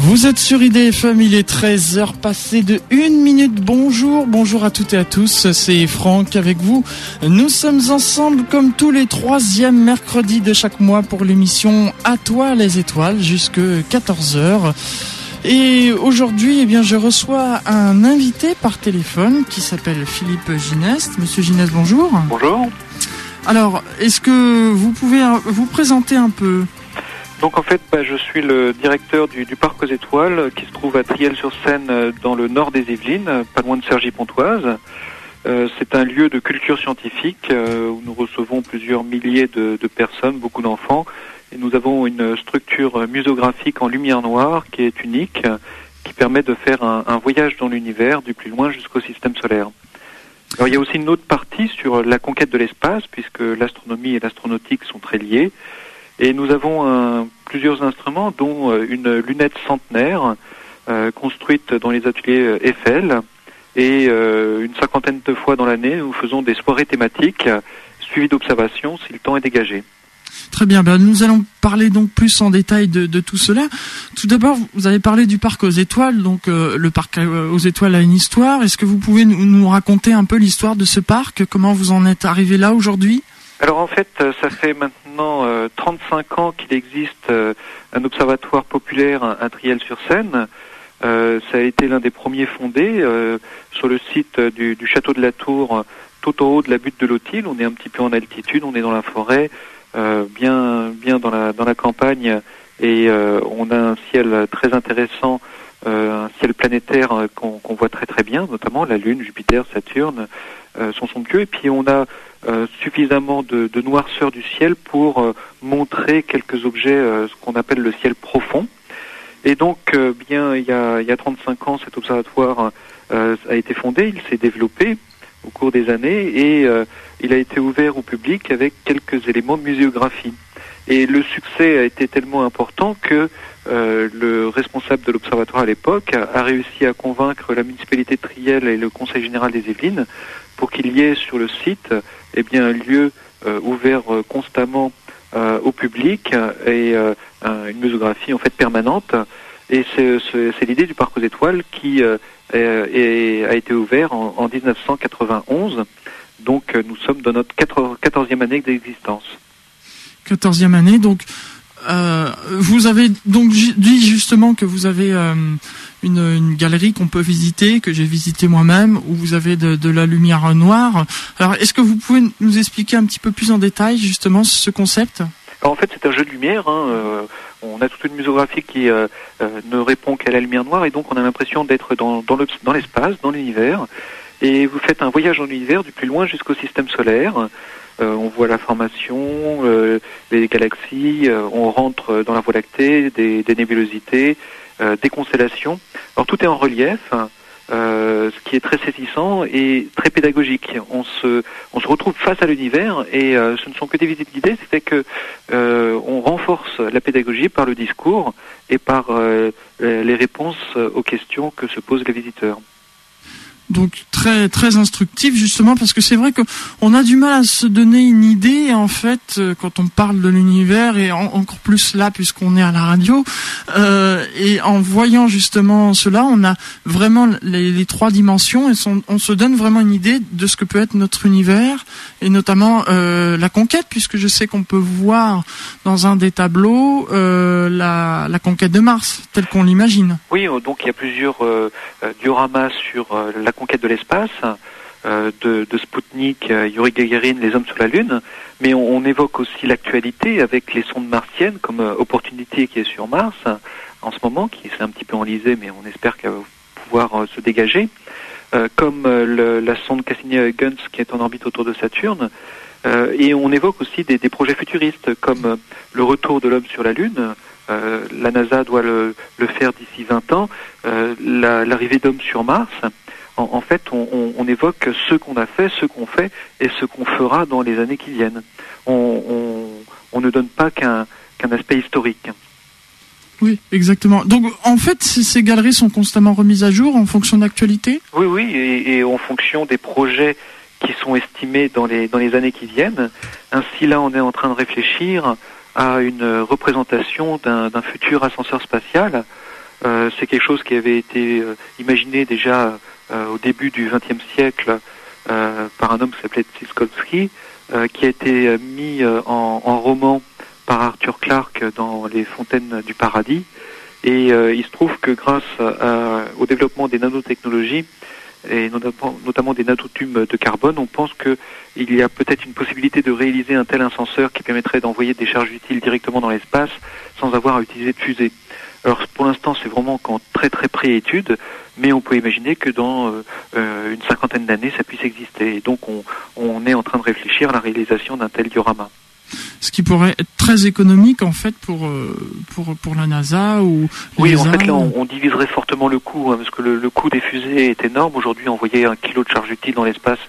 Vous êtes sur IDFM, il est 13h passé de 1 minute. Bonjour, bonjour à toutes et à tous, c'est Franck avec vous. Nous sommes ensemble comme tous les troisièmes mercredis de chaque mois pour l'émission À toi les étoiles jusque 14h. Et aujourd'hui, eh bien, je reçois un invité par téléphone qui s'appelle Philippe Gineste. Monsieur Gineste, bonjour. Bonjour. Alors, est-ce que vous pouvez vous présenter un peu? Donc en fait, bah, je suis le directeur du, parc aux étoiles qui se trouve à Triel-sur-Seine euh, dans le nord des Yvelines, pas loin de Cergy-Pontoise. Euh, c'est un lieu de culture scientifique euh, où nous recevons plusieurs milliers de, personnes, beaucoup d'enfants, et nous avons une structure muséographique en lumière noire qui est unique, qui permet de faire un, un voyage dans l'univers du plus loin jusqu'au système solaire. Alors il y a aussi une autre partie sur la conquête de l'espace, puisque l'astronomie et l'astronautique sont très liées. Et nous avons un, plusieurs instruments, dont euh, une lunette centenaire euh, construite dans les ateliers euh, Eiffel. Et une cinquantaine de fois dans l'année, nous faisons des soirées thématiques suivies d'observations si le temps est dégagé. Très bien, ben, nous allons parler donc plus en détail de, de tout cela. Tout d'abord, vous avez parlé du parc aux étoiles, donc le parc aux étoiles a une histoire. Est-ce que vous pouvez nous, nous raconter un peu l'histoire de ce parc? Comment vous en êtes arrivé là aujourd'hui? Alors en fait, ça fait maintenant 35 ans qu'il existe un observatoire populaire à Triel-sur-Seine. Euh, ça a été l'un des premiers fondés euh, sur le site du, château de la Tour, tout au haut de la butte de l'Autil. On est un petit peu en altitude, on est dans la forêt, euh, bien, bien dans la, dans la campagne, et on a un ciel très intéressant, un ciel planétaire qu'on voit très très bien, notamment la Lune, Jupiter, Saturne sont somptueux. Et puis on a euh, suffisamment de, noirceur du ciel pour euh, montrer quelques objets, euh, ce qu'on appelle le ciel profond. Et donc, bien, il y, a, il y a 35 ans, cet observatoire a été fondé, il s'est développé au cours des années et il a été ouvert au public avec quelques éléments de muséographie. Et le succès a été tellement important que euh, le responsable de l'observatoire à l'époque a, a, réussi à convaincre la municipalité de Triel et le conseil général des Yvelines pour qu'il y ait sur le site eh bien, un lieu euh, ouvert euh, constamment euh, au public et une muséographie en fait permanente. Et c'est l'idée du Parc aux Étoiles qui a été ouvert en, 1991. Donc nous sommes dans notre 14e année d'existence. 14e année, donc vous avez donc dit justement que vous avez une, galerie qu'on peut visiter, que j'ai visité moi-même, où vous avez de, la lumière noire. Alors, est-ce que vous pouvez nous expliquer un petit peu plus en détail justement ce concept? En fait, c'est un jeu de lumière. Hein, euh, on a toute une muséographie qui euh, euh, ne répond qu'à la lumière noire, et donc on a l'impression d'être dans, dans l'espace, dans l'univers. Et vous faites un voyage dans l'univers du plus loin jusqu'au système solaire. on voit la formation, les galaxies, on rentre dans la Voie lactée, des, des nébulosités, euh, des constellations. Alors tout est en relief. Euh, ce qui est très saisissant et très pédagogique. On se, on se retrouve face à l'univers et euh, ce ne sont que des visites guidées, c'est que euh, on renforce la pédagogie par le discours et par euh, les réponses aux questions que se posent les visiteurs donc très très instructif justement parce que c'est vrai qu'on a du mal à se donner une idée en fait euh, quand on parle de l'univers et encore plus là puisqu'on est à la radio euh, et en voyant justement cela on a vraiment les, trois dimensions et on se donne vraiment une idée de ce que peut être notre univers et notamment euh, la conquête puisque je sais qu'on peut voir dans un des tableaux euh, la, la conquête de Mars telle qu'on l'imagine. Oui donc il y a plusieurs dioramas sur la conquête de l'espace, euh, de, de Sputnik, euh, Yuri Gagarin, les hommes sur la Lune, mais on, évoque aussi l'actualité avec les sondes martiennes comme euh, Opportunity qui est sur Mars en ce moment, qui s'est un petit peu enlisée, mais on espère qu'elle va pouvoir se dégager, comme la sonde Cassini-Huygens qui est en orbite autour de Saturne. et on évoque aussi des, projets futuristes comme le retour de l'homme sur la Lune, la NASA doit le, le faire d'ici 20 ans, l'arrivée d'hommes sur Mars, en, fait, on, évoque ce qu'on a fait, ce qu'on fait et ce qu'on fera dans les années qui viennent. On, ne donne pas qu'un aspect historique. Oui, exactement. Donc, en fait, ces galeries sont constamment remises à jour en fonction d'actualité Oui, oui, et, en fonction des projets qui sont estimés dans les, dans les années qui viennent. Ainsi, là, on est en train de réfléchir à une représentation d'un futur ascenseur spatial c'est quelque chose qui avait été imaginé déjà au début du XXe siècle par un homme qui s'appelait Tsikolsky, qui a été mis en, en, roman par Arthur Clarke dans Les Fontaines du Paradis. Et il se trouve que grâce au développement des nanotechnologies, et notamment, des nanotubes de carbone, on pense qu'il y a peut-être une possibilité de réaliser un tel ascenseur qui permettrait d'envoyer des charges utiles directement dans l'espace sans avoir à utiliser de fusée. Alors pour l'instant c'est vraiment qu'en très très pré-étude, mais on peut imaginer que dans euh, euh, une cinquantaine d'années ça puisse exister. Et donc on, on est en train de réfléchir à la réalisation d'un tel diorama. Ce qui pourrait être très économique en fait pour euh, pour pour la NASA ou oui en fait là on, diviserait fortement le coût hein, parce que le, coût des fusées est énorme. Aujourd'hui envoyer un kilo de charge utile dans l'espace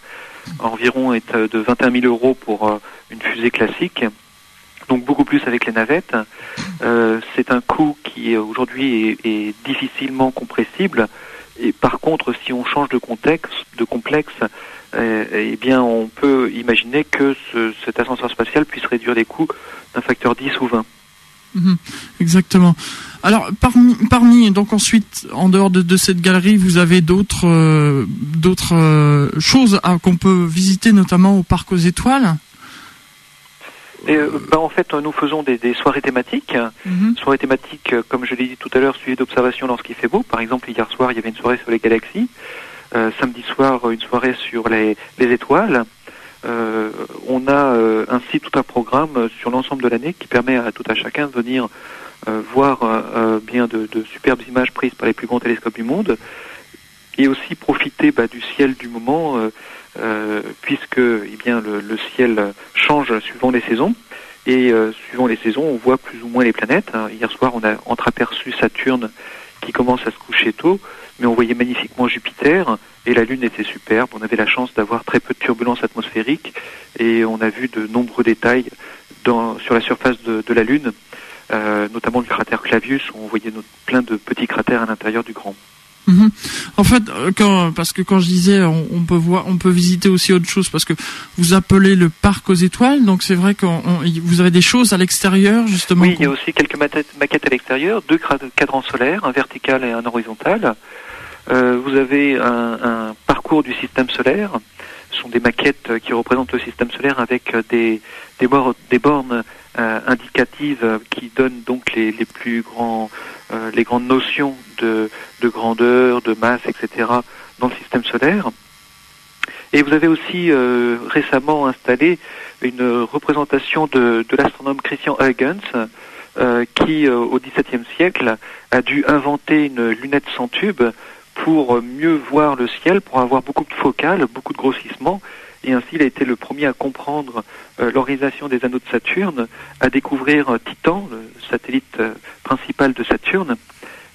environ est de 21 000 euros pour une fusée classique. Donc beaucoup plus avec les navettes. C'est un coût qui aujourd'hui est, est difficilement compressible et par contre si on change de contexte de complexe euh, eh bien, on peut imaginer que ce, cet ascenseur spatial puisse réduire les coûts d'un facteur 10 ou 20. Mhm, exactement. Alors parmi, parmi donc ensuite en dehors de, de cette galerie, vous avez d'autres euh, d'autres euh, choses qu'on peut visiter notamment au parc aux étoiles. Et, bah, en fait, nous faisons des, des soirées thématiques, mhm. soirées thématiques, comme je l'ai dit tout à l'heure, suivies d'observations lorsqu'il fait beau. Par exemple, hier soir, il y avait une soirée sur les galaxies. Euh, samedi soir une soirée sur les, les étoiles. Euh, on a euh, ainsi tout un programme sur l'ensemble de l'année qui permet à tout à chacun de venir voir bien de, de, superbes images prises par les plus grands télescopes du monde et aussi profiter bah, du ciel du moment puisque eh le, ciel change suivant les saisons et suivant les saisons on voit plus ou moins les planètes. Hein. Hier soir on a entreaperçu Saturne qui commence à se coucher tôt mais on voyait magnifiquement Jupiter et la Lune était superbe. On avait la chance d'avoir très peu de turbulences atmosphériques et on a vu de nombreux détails sur la surface de, de la Lune, euh, notamment le cratère Clavius où on voyait plein de petits cratères à l'intérieur du grand. Mhm. En fait, euh, quand, parce que quand je disais, on, peut voir, on peut visiter aussi autre chose, parce que vous appelez le parc aux étoiles, donc c'est vrai que vous avez des choses à l'extérieur justement. Oui, il y a aussi quelques maquettes à l'extérieur, deux cadrans solaires, un vertical et un horizontal. Euh, vous avez un, parcours du système solaire. Ce sont des maquettes qui représentent le système solaire avec des, des, des bornes euh, indicatives qui donnent donc les, plus grands, euh, les grandes notions de, de, grandeur, de masse, etc. dans le système solaire. Et vous avez aussi récemment installé une représentation de, de l'astronome Christian Huygens, qui au XVIIe siècle a dû inventer une lunette sans tube pour mieux voir le ciel, pour avoir beaucoup de focales, beaucoup de grossissements. Et ainsi, il a été le premier à comprendre euh, l'organisation des anneaux de Saturne, à découvrir euh, Titan, le satellite euh, principal de Saturne.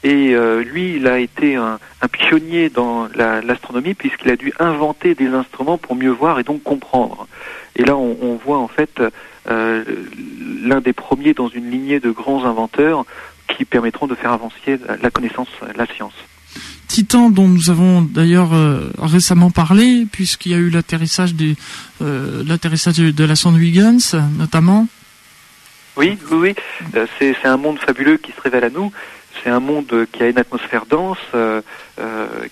Et lui, il a été un, pionnier dans l'astronomie puisqu'il a dû inventer des instruments pour mieux voir et donc comprendre. Et là, on, on voit en fait l'un des premiers dans une lignée de grands inventeurs qui permettront de faire avancer la connaissance, la science. Titan dont nous avons d'ailleurs euh, récemment parlé puisqu'il y a eu l'atterrissage des euh, l'atterrissage de la sonde Huygens notamment. Oui, oui, oui. Euh, c'est un monde fabuleux qui se révèle à nous. C'est un monde qui a une atmosphère dense,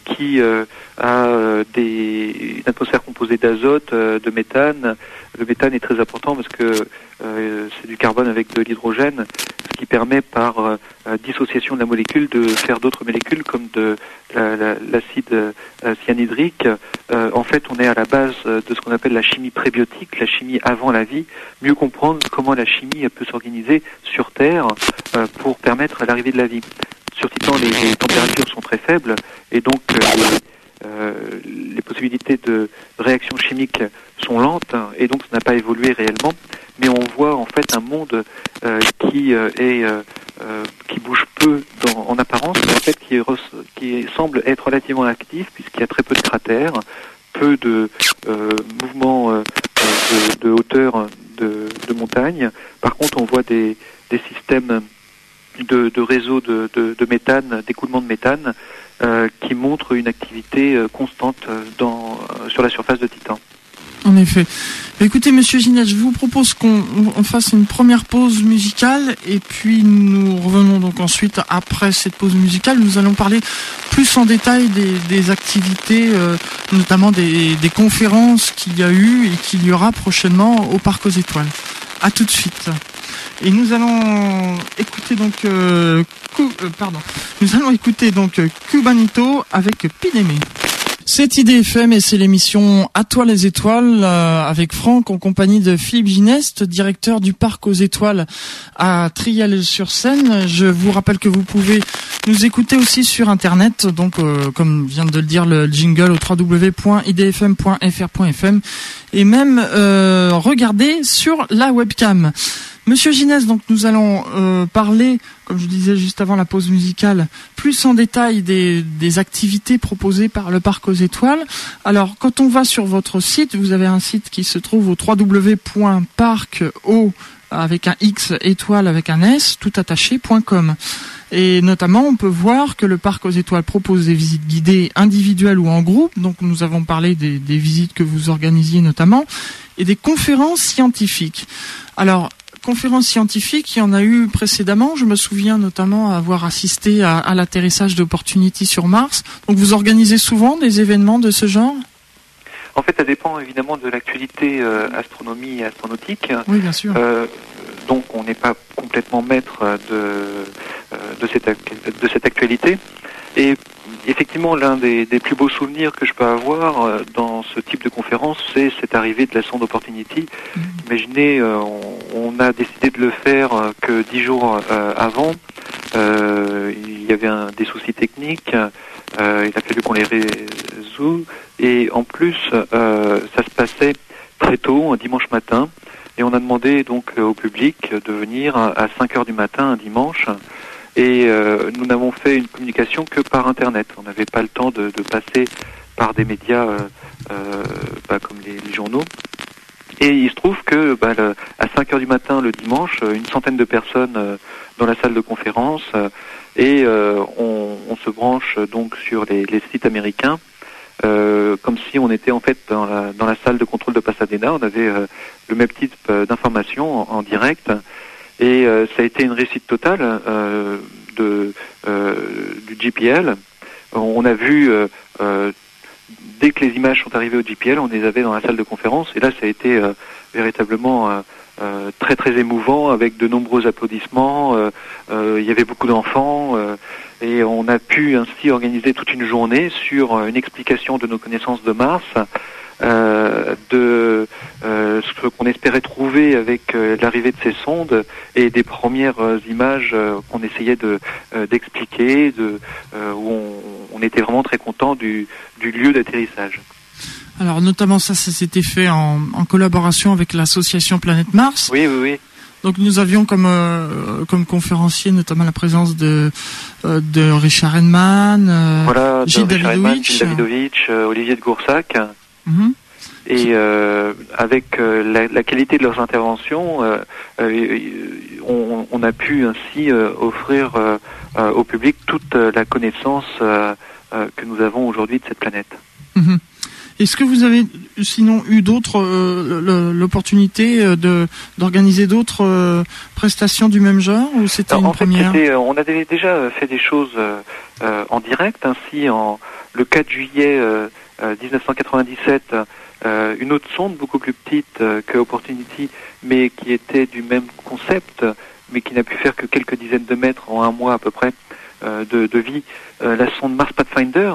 qui a des, une atmosphère composée d'azote, de méthane. Le méthane est très important parce que c'est du carbone avec de l'hydrogène qui permet par euh, euh, dissociation de la molécule de faire d'autres molécules comme de l'acide euh, cyanhydrique. en fait, on est à la base de ce qu'on appelle la chimie prébiotique, la chimie avant la vie, mieux comprendre comment la chimie peut s'organiser sur Terre pour permettre l'arrivée de la vie. Sur Titan, les, les, températures sont très faibles et donc les possibilités de réaction chimique sont lentes et donc ça n'a pas évolué réellement mais on voit en fait un monde euh, qui euh, est euh, qui bouge peu en apparence, mais en fait qui, semble être relativement actif puisqu'il y a très peu de cratères, peu de mouvements de, hauteur de, montagne. Par contre, on voit des, des systèmes de, de réseaux de, de, méthane, d'écoulement de méthane, qui montrent une activité constante dans, sur la surface de Titan. En effet. Écoutez, Monsieur Ginette, je vous propose qu'on fasse une première pause musicale et puis nous revenons donc ensuite après cette pause musicale. Nous allons parler plus en détail des, activités, euh, notamment des, conférences qu'il y a eu et qu'il y aura prochainement au Parc aux Étoiles. À tout de suite. Et nous allons écouter donc, euh, euh, pardon, nous allons écouter donc Cubanito avec Pidemé. C'est IDFM et c'est l'émission À toi les étoiles euh, avec Franck en compagnie de Philippe Gineste, directeur du parc aux étoiles à Triel-sur-Seine. Je vous rappelle que vous pouvez nous écouter aussi sur internet, donc euh, comme vient de le dire le jingle au www.idfm.fr.fm et même euh, regarder sur la webcam. Monsieur Ginès, donc nous allons euh, parler, comme je disais juste avant la pause musicale, plus en détail des, activités proposées par le Parc aux Étoiles. Alors, quand on va sur votre site, vous avez un site qui se trouve au www.parco avec un X étoile avec un S tout attaché.com. Et notamment, on peut voir que le Parc aux Étoiles propose des visites guidées individuelles ou en groupe. Donc, nous avons parlé des, des visites que vous organisiez notamment et des conférences scientifiques. Alors, conférences scientifiques, il y en a eu précédemment. Je me souviens notamment avoir assisté à, l'atterrissage d'Opportunity sur Mars. Donc vous organisez souvent des événements de ce genre? En fait, ça dépend évidemment de l'actualité euh, astronomie et astronautique. Oui, bien sûr. Euh, donc on n'est pas complètement maître de, euh, de, cette, de cette actualité. Et effectivement, l'un des, plus beaux souvenirs que je peux avoir euh, dans ce type de conférence, c'est cette arrivée de la sonde Opportunity. Mm. Imaginez, euh, on, a décidé de le faire euh, que dix jours avant. il y avait des soucis techniques. il a fallu qu'on les résout. Et en plus, ça se passait très tôt, un dimanche matin. Et on a demandé donc au public de venir à 5 heures du matin un dimanche et euh, nous n'avons fait une communication que par Internet. On n'avait pas le temps de, de, passer par des médias euh, euh bah, comme les, journaux. Et il se trouve que bah, à 5 heures du matin le dimanche, une centaine de personnes euh, dans la salle de conférence et on, on, se branche donc sur les, les sites américains. Euh, comme si on était en fait dans la, dans la, salle de contrôle de Pasadena. On avait le même type d'informations en, en, direct et euh, ça a été une réussite totale euh, de, euh, du GPL. On a vu dès que les images sont arrivées au GPL, on les avait dans la salle de conférence, et là ça a été véritablement très très émouvant, avec de nombreux applaudissements. il y avait beaucoup d'enfants, et on a pu ainsi organiser toute une journée sur une explication de nos connaissances de Mars, euh, de euh, ce qu'on espérait trouver avec euh, l'arrivée de ces sondes et des premières images qu'on essayait de d'expliquer, de où on, était vraiment très content du, du lieu d'atterrissage. Alors notamment ça, ça s'était fait en, en, collaboration avec l'association Planète Mars. Oui, oui, oui. Donc nous avions comme comme conférencier notamment la présence de de Richard Henman, voilà, Gilles Davidovich, Olivier de Goursac. Et euh, avec euh, la, qualité de leurs interventions, euh, on, a pu ainsi offrir au public toute la connaissance que nous avons aujourd'hui de cette planète. Mhm. Est-ce que vous avez sinon eu d'autres l'opportunité de d'organiser d'autres prestations du même genre ou c'était une première On avait déjà fait des choses en direct. Ainsi, en le 4 juillet 1997, euh, euh, une autre sonde beaucoup plus petite euh, que Opportunity, mais qui était du même concept, mais qui n'a pu faire que quelques dizaines de mètres en un mois à peu près de, vie, la sonde Mars Pathfinder,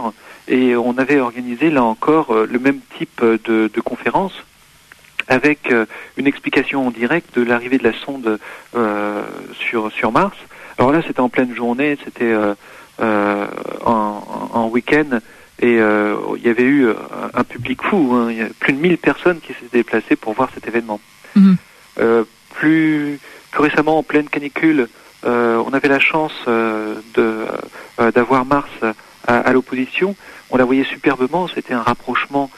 et on avait organisé là encore le même type de, conférence avec une explication en direct de l'arrivée de la sonde sur, Mars. Alors là, c'était en pleine journée, c'était en week-end, et euh, il y avait eu euh, un public fou, hein. il y a plus de 1000 personnes qui s'étaient déplacées pour voir cet événement. Mhm. Euh, plus, plus récemment, en pleine canicule, euh, on avait la chance euh, de d'avoir Mars à, à l'opposition. On la voyait superbement, c'était un rapprochement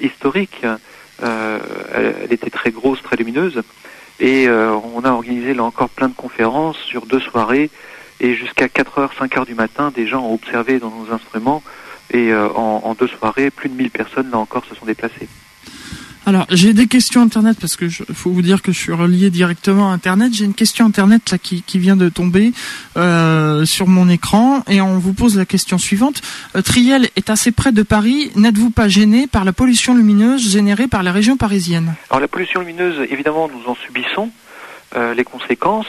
historique. Elle, elle, était très grosse, très lumineuse. Et on a organisé là encore plein de conférences sur deux soirées. Et jusqu'à 4h, 5h du matin, des gens ont observé dans nos instruments et euh, en, deux soirées, plus de 1000 personnes, là encore, se sont déplacées. Alors, j'ai des questions internet parce que je, faut vous dire que je suis relié directement à internet. J'ai une question internet là qui, qui vient de tomber euh, sur mon écran et on vous pose la question suivante. Euh, Triel est assez près de Paris. N'êtes-vous pas gêné par la pollution lumineuse générée par les régions parisiennes Alors la pollution lumineuse, évidemment, nous en subissons euh, les conséquences.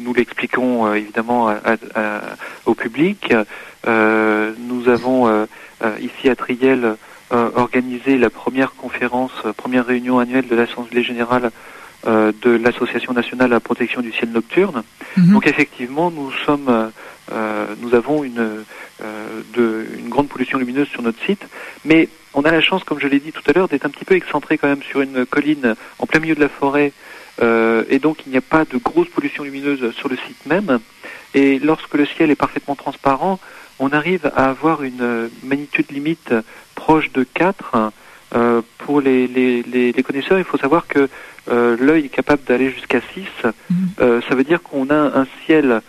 Nous l'expliquons euh, évidemment à- à- au public. Euh, nous avons euh, ici à Triel organisé la première conférence, première réunion annuelle de l'Assemblée générale de l'Association nationale à la protection du ciel nocturne. Mhm. Donc effectivement, nous sommes, euh, nous avons une, euh, de, une grande pollution lumineuse sur notre site, mais on a la chance, comme je l'ai dit tout à l'heure, d'être un petit peu excentré quand même sur une colline en plein milieu de la forêt, euh, et donc il n'y a pas de grosse pollution lumineuse sur le site même. Et lorsque le ciel est parfaitement transparent, on arrive à avoir une magnitude limite proche de 4. Euh, pour les, connaisseurs, il faut savoir que euh, l'œil est capable d'aller jusqu'à 6. Mhm. Euh, ça veut dire qu'on a un ciel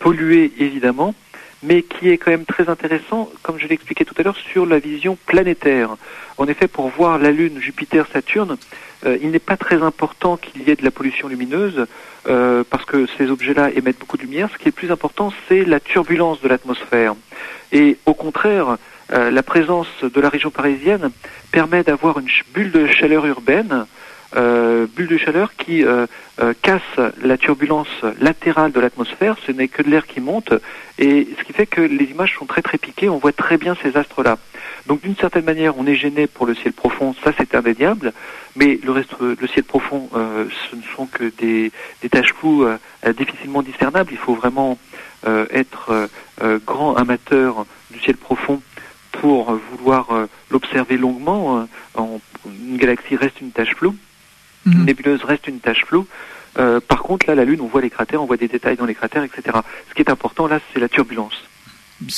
pollué évidemment, mais qui est quand même très intéressant, comme je l'expliquais tout à l'heure, sur la vision planétaire. En effet, pour voir la Lune, Jupiter, Saturne, euh, il n'est pas très important qu'il y ait de la pollution lumineuse, euh, parce que ces objets-là émettent beaucoup de lumière. Ce qui est plus important, c'est la turbulence de l'atmosphère. Et au contraire, euh, la présence de la région parisienne permet d'avoir une bulle de chaleur urbaine, euh, bulle de chaleur qui euh, euh, casse la turbulence latérale de l'atmosphère, ce n'est que de l'air qui monte, et ce qui fait que les images sont très très piquées, on voit très bien ces astres-là. Donc d'une certaine manière, on est gêné pour le ciel profond, ça c'est indéniable, mais le reste, le ciel profond, euh, ce ne sont que des, taches floues euh, difficilement discernables. Il faut vraiment euh, être euh, grand amateur du ciel profond pour vouloir l'observer longuement. En- une galaxie reste une tache floue, une Mhm. nébuleuse reste une tache floue. Euh, par contre, là, la Lune, on voit les cratères, on voit des détails dans les cratères, etc. Ce qui est important, là, c'est la turbulence.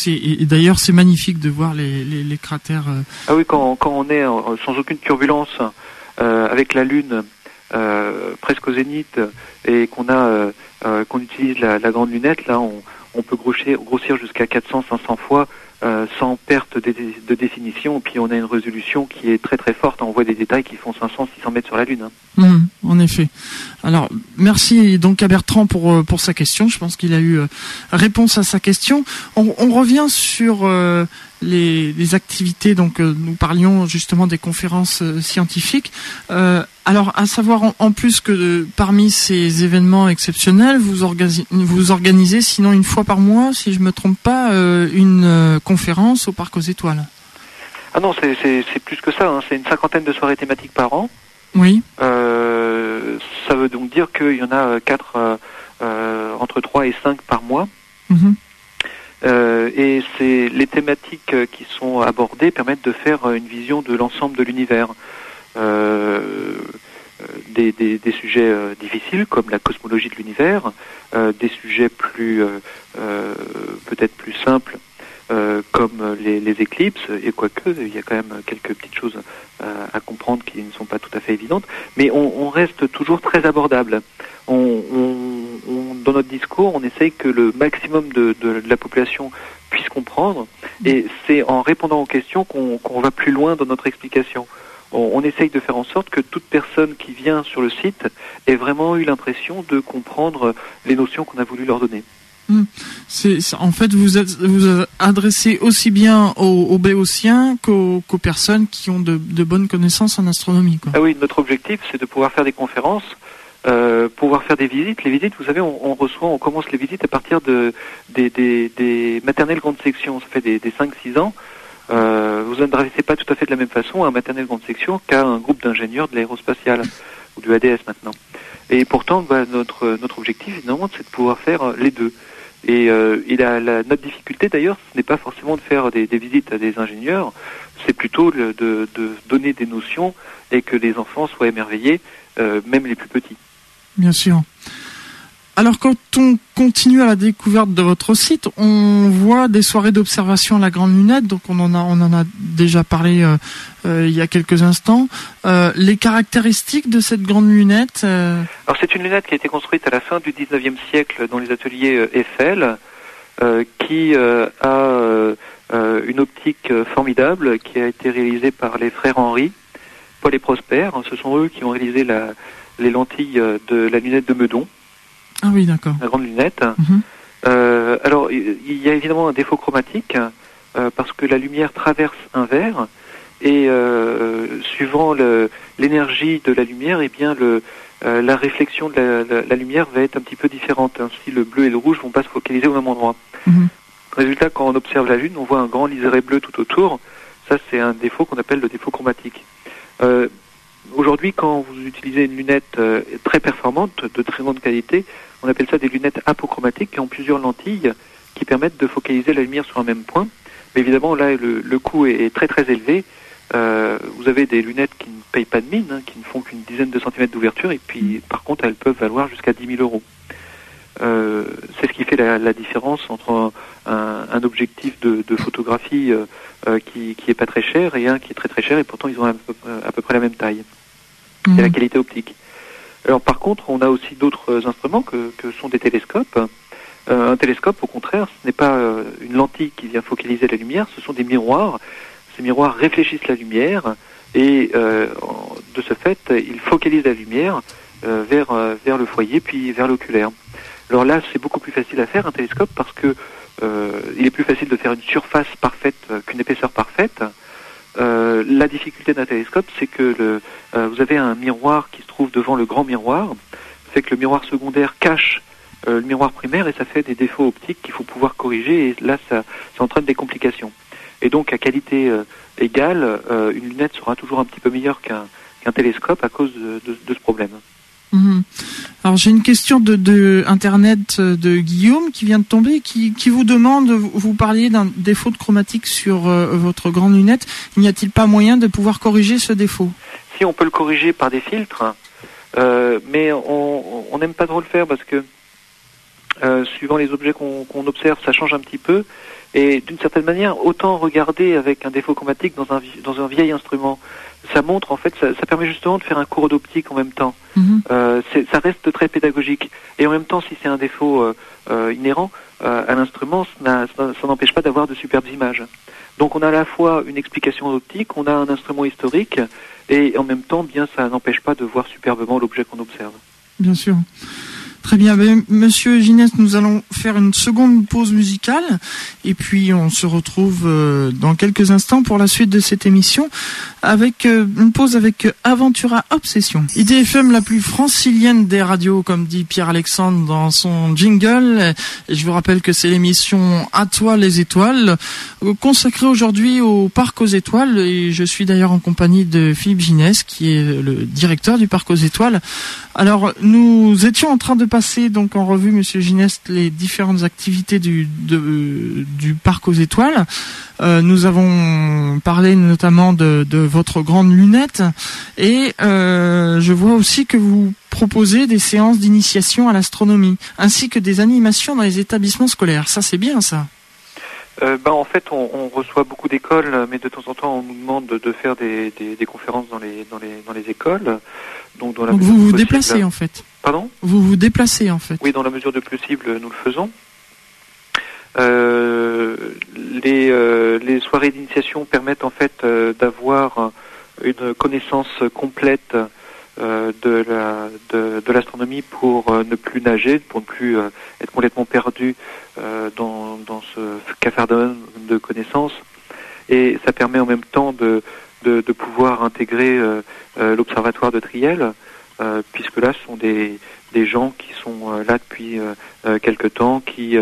Et d'ailleurs, c'est magnifique de voir les, les, les cratères. euh, Ah oui, quand, quand on est euh, sans aucune turbulence, euh, avec la Lune euh, presque au zénith, et qu'on a qu'on utilise la, la grande lunette, là, on, on peut grossir, grossir jusqu'à 400-500 fois euh, sans perte de, de définition, puis on a une résolution qui est très très forte. On voit des détails qui font 500-600 mètres sur la Lune. hein. Mhm, en effet. Alors, merci donc à Bertrand pour euh, pour sa question. Je pense qu'il a eu euh, réponse à sa question. On, revient sur les, les activités. Donc, euh, nous parlions justement des conférences euh, scientifiques. Euh, alors, à savoir en, en plus que parmi ces événements exceptionnels, vous, organi- vous organisez, sinon une fois par mois, si je me trompe pas, une conférence au Parc aux Étoiles. Ah non, c'est- plus que ça. hein. C'est une cinquantaine de soirées thématiques par an. Oui. Euh, ça veut donc dire qu'il y en a quatre, euh, entre 3 et 5 par mois. Mhm. Euh, et c'est les thématiques euh, qui sont abordées permettent de faire euh, une vision de l'ensemble de l'univers. Des, des, sujets difficiles comme la cosmologie de l'univers, des sujets plus peut-être plus simples comme les, éclipses et quoique il y a quand même quelques petites choses à comprendre qui ne sont pas tout à fait évidentes, mais on, reste toujours très abordable. On- on- dans notre discours, on essaye que le maximum de, de la population puisse comprendre, et c'est en répondant aux questions qu'on va plus loin dans notre explication. On, on essaye de faire en sorte que toute personne qui vient sur le site ait vraiment eu l'impression de comprendre les notions qu'on a voulu leur donner. C'est- en fait, vous êtes, vous adressez aussi bien aux, aux béotiens qu'aux, personnes qui ont de, de bonnes connaissances en astronomie. Quoi. Ah oui, notre objectif, c'est de pouvoir faire des conférences, euh, pouvoir faire des visites. Les visites, vous savez, on, on reçoit, on commence les visites à partir de des, des, des maternelles grande section. Ça fait des, des 5-6 ans. Euh, vous n'adressez pas tout à fait de la même façon à un maternelle grande section qu'à un groupe d'ingénieurs de l'aérospatiale ou du ADS maintenant. Et pourtant, bah, notre notre objectif, évidemment, c'est de pouvoir faire euh, les deux. Et, euh, et la, la- notre difficulté, d'ailleurs, ce n'est pas forcément de faire des, des visites à des ingénieurs, c'est plutôt le- de, de donner des notions et que les enfants soient émerveillés, euh, même les plus petits. Bien sûr. Alors, quand on continue à la découverte de votre site, on voit des soirées d'observation à la grande lunette. Donc, on en a, on en a déjà parlé euh, euh, il y a quelques instants. Euh, les caractéristiques de cette grande lunette. Alors c'est une lunette qui a été construite à la fin du 19e siècle dans les ateliers Eiffel, qui a une optique formidable qui a été réalisée par les frères Henry Paul et Prosper. Ce sont eux qui ont réalisé la, les lentilles de la lunette de Meudon. Ah oui, d'accord. La grande lunette. Mhm. alors, il y a évidemment un défaut chromatique parce que la lumière traverse un verre et suivant l'énergie de la lumière, eh bien le, la réflexion de la, lumière va être un petit peu différente. Ainsi, le bleu et le rouge vont pas se focaliser au même endroit. Mhm. Résultat, quand on observe la Lune, on voit un grand liseré bleu tout autour. Ça, c'est un défaut qu'on appelle le défaut chromatique. Euh, Aujourd'hui, quand vous utilisez une lunette euh, très performante, de très grande qualité, on appelle ça des lunettes apochromatiques qui ont plusieurs lentilles qui permettent de focaliser la lumière sur un même point. Mais évidemment, là, le, le coût est, très très élevé. Euh, vous avez des lunettes qui ne payent pas de mine, hein, qui ne font qu'une dizaine de centimètres d'ouverture, et puis par contre, elles peuvent valoir jusqu'à 10 000 euros. Euh, c'est ce qui fait la, la différence entre un, un, objectif de, de photographie euh, euh, qui, qui est pas très cher et un qui est très très cher et pourtant ils ont à peu, à peu près la même taille. C'est la mhm. qualité optique. Alors par contre, on a aussi d'autres instruments que, que, sont des télescopes. Euh, un télescope, au contraire, ce n'est pas une lentille qui vient focaliser la lumière, ce sont des miroirs. Ces miroirs réfléchissent la lumière et de ce fait, ils focalisent la lumière vers, vers le foyer puis vers l'oculaire. Alors là, c'est beaucoup plus facile à faire un télescope parce que euh, il est plus facile de faire une surface parfaite qu'une épaisseur parfaite. Euh, la difficulté d'un télescope, c'est que euh, vous avez un miroir qui se trouve devant le grand miroir, fait que le miroir secondaire cache le miroir primaire et ça fait des défauts optiques qu'il faut pouvoir corriger et là ça entraîne des complications. Et donc à qualité égale, une lunette sera toujours un petit peu meilleure qu'un télescope à cause de ce problème. Mhm. Alors j'ai une question de, internet de Guillaume qui vient de tomber, qui, vous demande, vous parliez d'un défaut de chromatique sur euh, votre grande lunette. N'y a-t-il pas moyen de pouvoir corriger ce défaut? Si on peut le corriger par des filtres, euh, mais on n'aime pas trop le faire parce que euh, suivant les objets qu'on observe, ça change un petit peu. Et d'une certaine manière, autant regarder avec un défaut chromatique dans un, dans un vieil instrument ça montre en fait, ça, ça, permet justement de faire un cours d'optique en même temps. Mhm. Euh, ça reste très pédagogique. Et en même temps, si c'est un défaut euh, euh inhérent euh, à l'instrument, ça, ça n'empêche pas d'avoir de superbes images. Donc on a à la fois une explication optique, on a un instrument historique, et en même temps, bien, ça n'empêche pas de voir superbement l'objet qu'on observe. Bien sûr. Très bien, ben, Monsieur Ginès, nous allons faire une seconde pause musicale et puis on se retrouve euh, dans quelques instants pour la suite de cette émission avec euh, une pause avec Aventura Obsession. IDFM la plus francilienne des radios, comme dit Pierre-Alexandre dans son jingle. Et je vous rappelle que c'est l'émission À toi les étoiles, euh, consacrée aujourd'hui au Parc aux étoiles. Et je suis d'ailleurs en compagnie de Philippe Ginès, qui est le directeur du Parc aux étoiles. Alors, nous étions en train de passer donc en revue, Monsieur Gineste, les différentes activités du, du parc aux étoiles. Euh, nous avons parlé notamment de, de votre grande lunette et euh, je vois aussi que vous proposez des séances d'initiation à l'astronomie ainsi que des animations dans les établissements scolaires. Ça, c'est bien, ça. Euh, ben, en fait, on, on reçoit beaucoup d'écoles, mais de temps en temps, on nous demande de, de faire des, des, des, conférences dans les, dans les, dans les écoles. Donc, dans la vous vous déplacez en fait. Pardon Vous vous déplacez en fait. Oui, dans la mesure de possible, nous le faisons. Euh, les, euh, les, soirées d'initiation permettent en fait euh, d'avoir une connaissance complète de la de, de l'astronomie pour ne plus nager, pour ne plus être complètement perdu dans, dans ce cafardum de connaissances. Et ça permet en même temps de, de, de pouvoir intégrer l'observatoire de Triel, puisque là ce sont des, des gens qui sont là depuis quelque temps, qui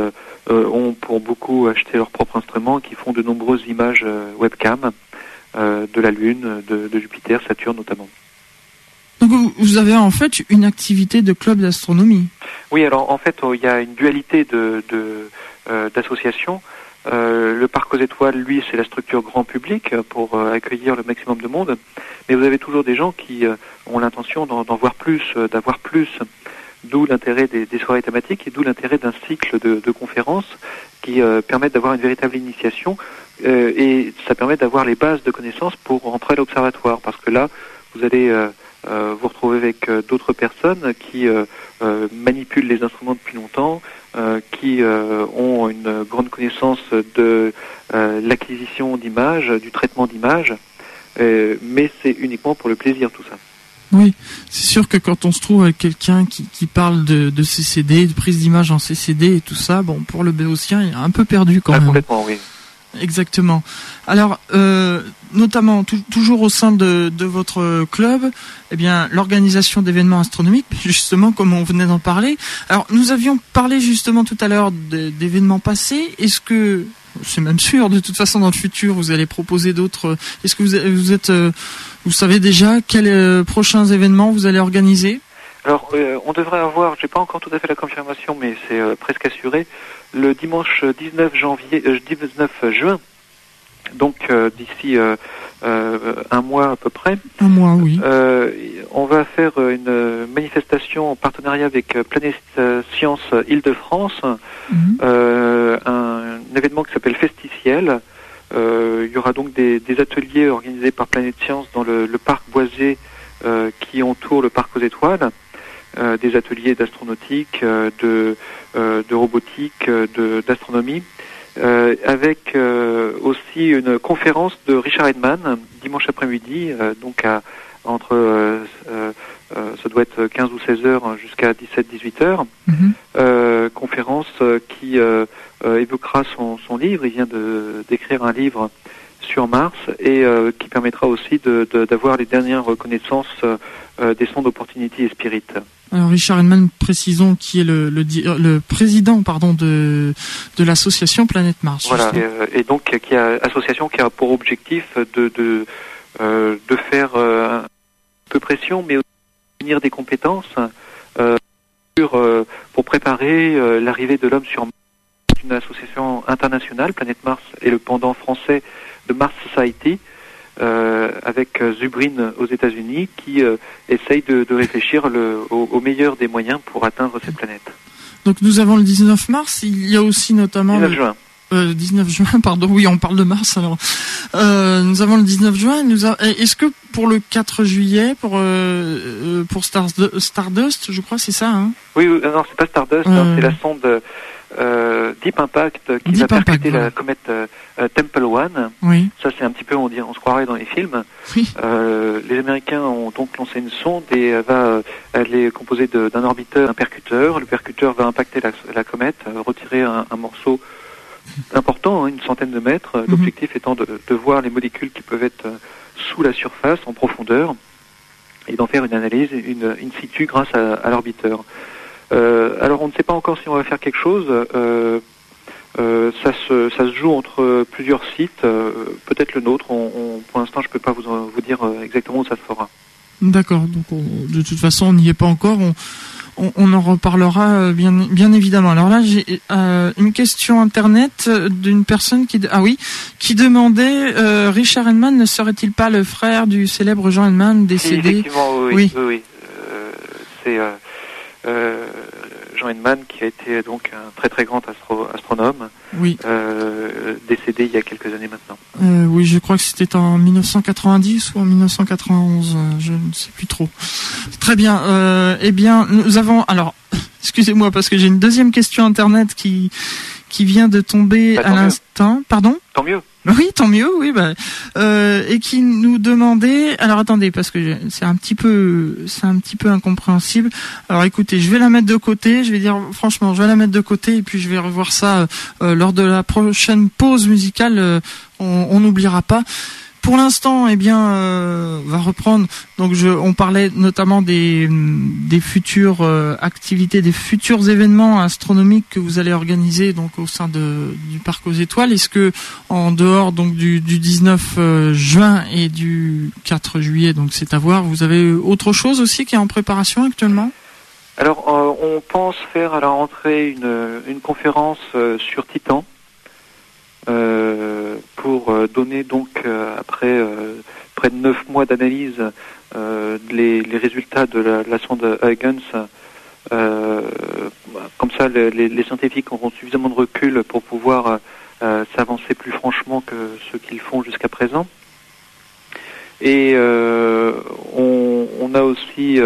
euh, ont pour beaucoup acheté leur propre instrument, qui font de nombreuses images euh, webcam euh, de la Lune, de, de, Jupiter, Saturne notamment. Donc vous avez en fait une activité de club d'astronomie. Oui, alors en fait il y a une dualité de d'associations. Euh, le parc aux étoiles, lui, c'est la structure grand public pour accueillir le maximum de monde. Mais vous avez toujours des gens qui ont l'intention d'en voir plus, d'avoir plus. D'où l'intérêt des, soirées thématiques et d'où l'intérêt d'un cycle de, de, conférences qui euh, permettent d'avoir une véritable initiation euh, et ça permet d'avoir les bases de connaissances pour rentrer à l'observatoire parce que là vous allez euh, euh vous retrouver avec euh, d'autres personnes qui manipulent les instruments depuis longtemps, qui ont une grande connaissance de l'acquisition d'images, du traitement d'images mais c'est uniquement pour le plaisir tout ça. Oui, c'est sûr que quand on se trouve avec quelqu'un qui, qui parle de, de CCD, de prise d'image en CCD et tout ça, bon, pour le béotien, il est un peu perdu quand ah, même. Complètement, oui. Exactement. Alors, euh, notamment toujours au sein de, de, votre club, eh bien l'organisation d'événements astronomiques, justement comme on venait d'en parler. Alors, nous avions parlé justement tout à l'heure d'événements passés. Est-ce que c'est même sûr, de toute façon dans le futur, vous allez proposer d'autres. Est-ce que vous, vous êtes, euh, vous savez déjà quels euh, prochains événements vous allez organiser? Alors, on devrait avoir, j'ai pas encore tout à fait la confirmation, mais c'est presque assuré, le dimanche 19 janvier, 19 euh, juin, donc euh, d'ici euh, un mois à peu près. Un mois, oui. on va faire une manifestation en partenariat avec Planète Science Île-de-France, mhm. un, événement qui s'appelle Festiciel. il y aura donc des, ateliers organisés par Planète Science dans le, le parc boisé qui entoure le parc aux étoiles. Euh, des ateliers d'astronautique, euh, de, euh, de robotique, d'astronomie, avec aussi une conférence de Richard Edman dimanche après-midi, donc à, entre ça doit être 15 ou 16 heures jusqu'à 17-18 heures. Mhm. conférence qui évoquera son, son, livre. Il vient de d'écrire un livre sur Mars et qui permettra aussi d'avoir de, les dernières reconnaissances des sondes Opportunity et Spirit. Alors Richard Edman, précisons qui est le, le, le président pardon de de l'association Planète Mars. Voilà, euh, et, donc qui a association qui a pour objectif de de euh, de faire euh, un peu pression, mais aussi unir des compétences euh, sur, pour préparer l'arrivée de l'homme sur Mars. Une association internationale, Planète Mars, et le pendant français de Mars Society. Euh, avec Zubrin aux États-Unis qui euh, essaye de, de réfléchir le, au, meilleur des moyens pour atteindre cette planète. Donc nous avons le 19 mars, il y a aussi notamment 19 juin. Euh, 19 juin, pardon, oui, on parle de mars alors. Euh, nous avons le 19 juin. Nous Est-ce que pour le 4 juillet, pour euh, euh pour Stardust, je crois, c'est ça hein? Oui, non, c'est pas Stardust, hein, c'est la sonde euh, Deep Impact qui va percuter la comète euh, Temple One. Oui. Ça c'est un petit peu on, dit, on se croirait dans les films. Euh, les Américains ont donc lancé une sonde et elle va elle est composée d'un orbiteur, un percuteur. Le percuteur va impacter la, la comète, retirer un, un morceau important, hein, une centaine de mètres. Mhm. L'objectif étant de, de, voir les molécules qui peuvent être sous la surface, en profondeur, et d'en faire une analyse une in situ grâce à, à l'orbiteur. Euh, alors on ne sait pas encore si on va faire quelque chose. Euh, euh, ça, se, ça se joue entre plusieurs sites, peut-être le nôtre. On, pour l'instant, je ne peux pas vous, vous dire exactement où ça se fera. D'accord. Donc, de toute façon, on n'y est pas encore. On, on, en reparlera bien, bien évidemment. Alors là, j'ai une question internet d'une personne qui, ah oui, qui demandait Richard Edman ne serait-il pas le frère du célèbre Jean Edman décédé? Effectivement, oui, oui, oui. oui. c'est euh, Jean Henneman, qui a été donc un très très grand astronome, oui. euh, décédé il y a quelques années maintenant. Euh, oui, je crois que c'était en 1990 ou en 1991, euh, je ne sais plus trop. Très bien. Euh, eh bien, nous avons alors, excusez-moi parce que j'ai une deuxième question internet qui qui vient de tomber bah, à l'instant. Pardon Tant mieux. Oui, tant mieux, oui. Bah, euh, et qui nous demandait. Alors attendez, parce que c'est un petit peu, c'est un petit peu incompréhensible. Alors écoutez, je vais la mettre de côté. Je vais dire franchement, je vais la mettre de côté et puis je vais revoir ça euh, lors de la prochaine pause musicale. Euh, on n'oubliera pas pour l'instant, eh bien, euh, va reprendre. Donc, je, on parlait notamment des, des futures euh, activités, des futurs événements astronomiques que vous allez organiser donc au sein de, du parc aux étoiles. Est-ce que en dehors donc du, du 19 euh, juin et du 4 juillet, donc c'est à voir, vous avez autre chose aussi qui est en préparation actuellement? Alors, on pense faire à la rentrée une, une conférence sur Titan. Euh, pour euh, donner donc euh, après près de neuf mois d'analyse les, les, résultats de la, la sonde Huygens. comme ça, les, les, scientifiques auront suffisamment de recul pour pouvoir s'avancer plus franchement que ce qu'ils font jusqu'à présent. Et on, on, a aussi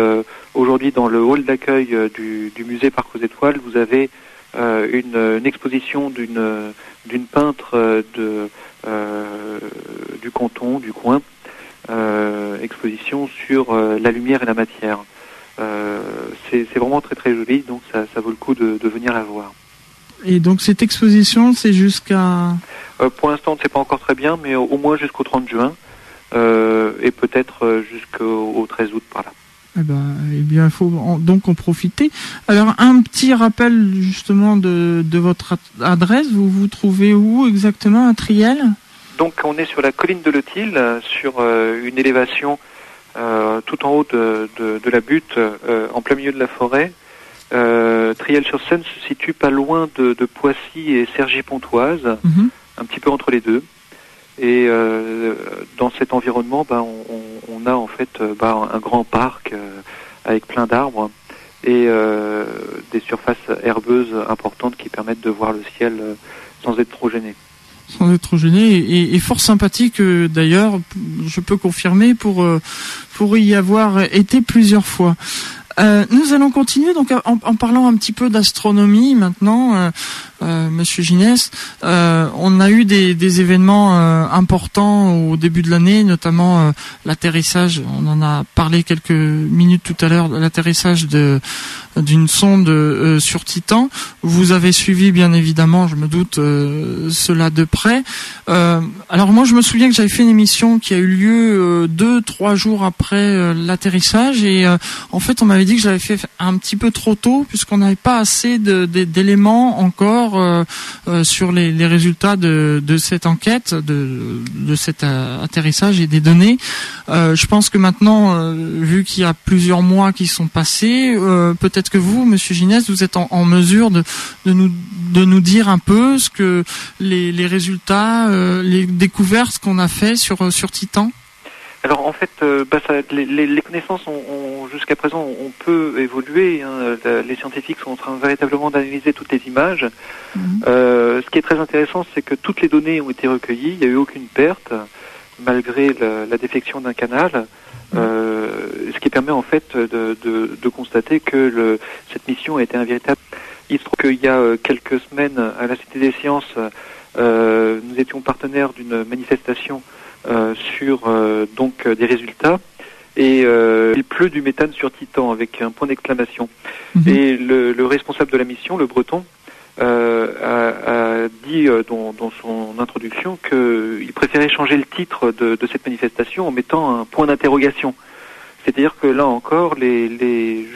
aujourd'hui dans le hall d'accueil du, du, musée Parc aux Étoiles, vous avez une, une, exposition d'une d'une peintre euh, de, euh, du canton, du coin, exposition sur la lumière et la matière. c'est vraiment très très joli, donc ça, vaut le coup de, venir la voir. Et donc cette exposition, c'est jusqu'à... pour l'instant, on ne sait pas encore très bien, mais au, moins jusqu'au 30 juin, et peut-être jusqu'au 13 août par là. Eh ben, eh bien, il faut donc en profiter. Alors, un petit rappel justement de, votre adresse. Vous vous trouvez où exactement à Triel? Donc, on est sur la colline de Letil, sur euh, une élévation euh, tout en haut de, la butte, euh, en plein milieu de la forêt. Triel-sur-Seine se situe pas loin de, Poissy et Cergy-Pontoise, mhm. un petit peu entre les deux. Et euh, dans cet environnement, bah, on, on, a en fait euh, bah, un grand parc euh, avec plein d'arbres et euh, des surfaces herbeuses importantes qui permettent de voir le ciel sans être trop gêné. Sans être trop gêné et, et fort sympathique d'ailleurs, je peux confirmer pour pour y avoir été plusieurs fois. Euh, nous allons continuer donc en, en, parlant un petit peu d'astronomie maintenant. Euh, euh, Monsieur Ginès, euh, on a eu des, événements euh, importants au début de l'année, notamment l'atterrissage. On en a parlé quelques minutes tout à l'heure, l'atterrissage d'une sonde sur Titan. Vous avez suivi bien évidemment, je me doute, cela de près. alors moi, je me souviens que j'avais fait une émission qui a eu lieu deux, trois jours après l'atterrissage, et en fait, on m'avait dit que j'avais fait un petit peu trop tôt puisqu'on n'avait pas assez d'éléments encore euh, euh, sur les, résultats de, cette enquête, de, cet euh, atterrissage et des données. je pense que maintenant, vu qu'il y a plusieurs mois qui sont passés, peut-être que vous, Monsieur Ginès, vous êtes en, mesure de, nous dire un peu ce que les, résultats, les découvertes qu'on a fait sur Titan? Alors en fait, euh, bah, les, connaissances ont, jusqu'à présent on peut évoluer. Hein. les scientifiques sont en train véritablement d'analyser toutes les images. Mhm. Euh, ce qui est très intéressant, c'est que toutes les données ont été recueillies. Il n'y a eu aucune perte malgré la, défection d'un canal. Mhm. Euh, ce qui permet en fait de, constater que cette mission a été un véritable. Il se trouve qu'il y a quelques semaines à la Cité des Sciences, nous étions partenaires d'une manifestation sur euh, donc euh, des résultats et il pleut du méthane sur Titan avec un point d'exclamation. Mhm. Et le, responsable de la mission, le Breton, a, dit dans, son introduction qu'il préférait changer le titre de, cette manifestation en mettant un point d'interrogation. C'est-à-dire que là encore, les, les,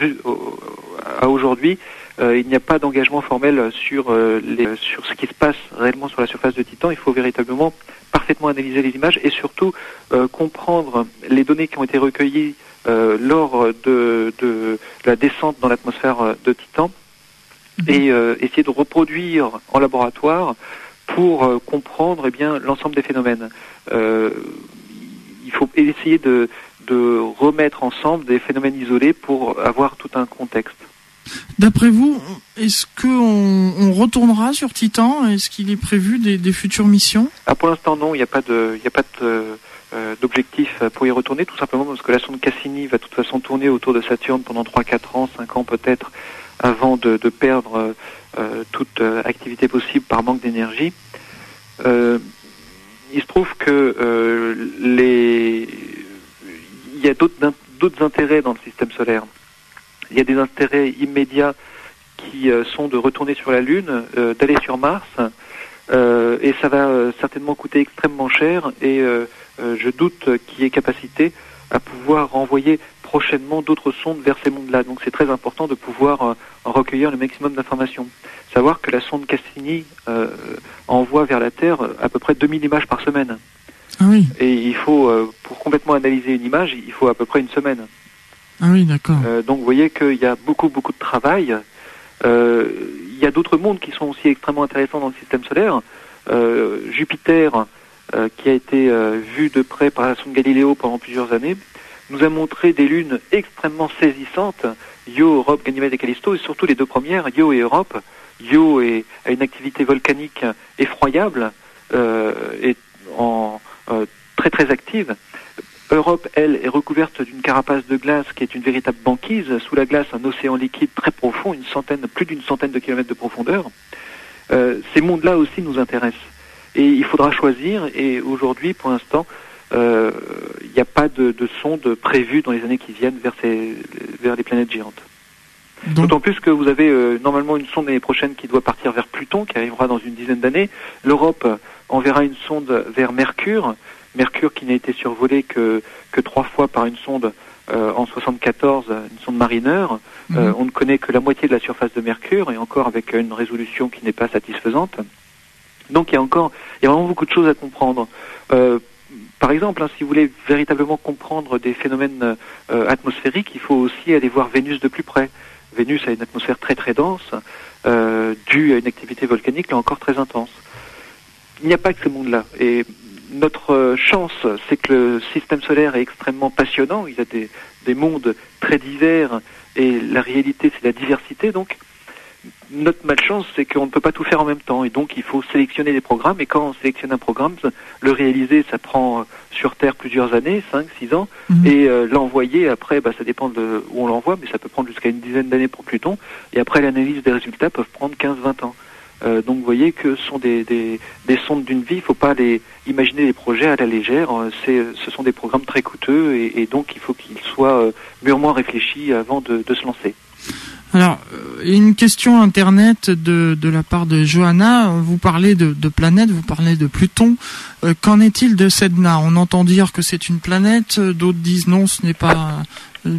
à aujourd'hui, il n'y a pas d'engagement formel sur, les, sur ce qui se passe réellement sur la surface de Titan. Il faut véritablement parfaitement analyser les images et surtout euh, comprendre les données qui ont été recueillies euh, lors de, la descente dans l'atmosphère euh, de Titan mhm. et essayer de reproduire en laboratoire pour comprendre eh bien l'ensemble des phénomènes. il faut essayer de remettre ensemble des phénomènes isolés pour avoir tout un contexte. D'après vous, est-ce qu'on on retournera sur Titan? Est-ce qu'il est prévu des, futures missions? Ah, Pour l'instant, non. Il n'y a pas de, euh, d'objectif pour y retourner, tout simplement parce que la sonde Cassini va de toute façon tourner autour de Saturne pendant 3-4 ans, 5 ans peut-être, avant de, perdre euh, toute euh, activité possible par manque d'énergie. il se trouve que les... il y a d'autres intérêts dans le système solaire. Il y a des intérêts immédiats qui euh, sont de retourner sur la Lune, euh, d'aller sur Mars, euh, et ça va certainement coûter extrêmement cher, et je doute qu'il y ait capacité à pouvoir renvoyer prochainement d'autres sondes vers ces mondes-là. Donc c'est très important de pouvoir recueillir le maximum d'informations. Savoir que la sonde Cassini envoie vers la Terre à peu près 2000 images par semaine. Ah oui. Et il faut, pour complètement analyser une image, il faut à peu près une semaine. Ah oui, d'accord. Euh, donc vous voyez qu'il y a beaucoup, beaucoup de travail. Euh, il y a d'autres mondes qui sont aussi extrêmement intéressants dans le système solaire. Euh, Jupiter, qui a été vu de près par la sonde Galileo pendant plusieurs années, nous a montré des lunes extrêmement saisissantes, Io, Europe, Ganymède et Callisto, et surtout les deux premières, Io et Europe. Io est, a une activité volcanique effroyable et en, très très active. Europe, elle, est recouverte d'une carapace de glace qui est une véritable banquise. Sous la glace, un océan liquide très profond, une centaine, plus d'une centaine de kilomètres de profondeur. Euh, ces mondes-là aussi nous intéressent. Et il faudra choisir. Et aujourd'hui, pour l'instant, il n'y a pas de, de sonde prévue dans les années qui viennent vers, ces, vers les planètes géantes. D'autant plus que vous avez normalement une sonde l'année prochaine qui doit partir vers Pluton, qui arrivera dans une dizaine d'années. L'Europe enverra une sonde vers Mercure. Mercure qui n'a été survolé que, que trois fois par une sonde euh, en 74, une sonde Mariner. Euh, mhm. on ne connaît que la moitié de la surface de Mercure et encore avec une résolution qui n'est pas satisfaisante. Donc il y a encore, il y a vraiment beaucoup de choses à comprendre. Euh, par exemple, hein, si vous voulez véritablement comprendre des phénomènes atmosphériques, il faut aussi aller voir Vénus de plus près. Vénus a une atmosphère très très dense, due à une activité volcanique là encore très intense. Il n'y a pas que ce monde-là. Et notre chance, c'est que le système solaire est extrêmement passionnant. Il y a des, des mondes très divers et la réalité, c'est la diversité. Donc, notre malchance, c'est qu'on ne peut pas tout faire en même temps. Et donc, il faut sélectionner des programmes. Et quand on sélectionne un programme, le réaliser, ça prend euh, sur Terre plusieurs années, 5, 6 ans. Mhm. Et euh, l'envoyer, après, bah, ça dépend de où on l'envoie, mais ça peut prendre jusqu'à une dizaine d'années pour Pluton. Et après, l'analyse des résultats peuvent prendre 15, 20 ans. Euh, donc vous voyez que ce sont des, des, des sondes d'une vie, il ne faut pas les, imaginer les projets à la légère, euh, c'est, ce sont des programmes très coûteux et, et donc il faut qu'ils soient euh, mûrement réfléchis avant de, de se lancer. Alors, une question internet de, de la part de Johanna. Vous parlez de, de planètes, vous parlez de Pluton. qu'en est-il de Sedna? On entend dire que c'est une planète, d'autres disent non, ce n'est pas,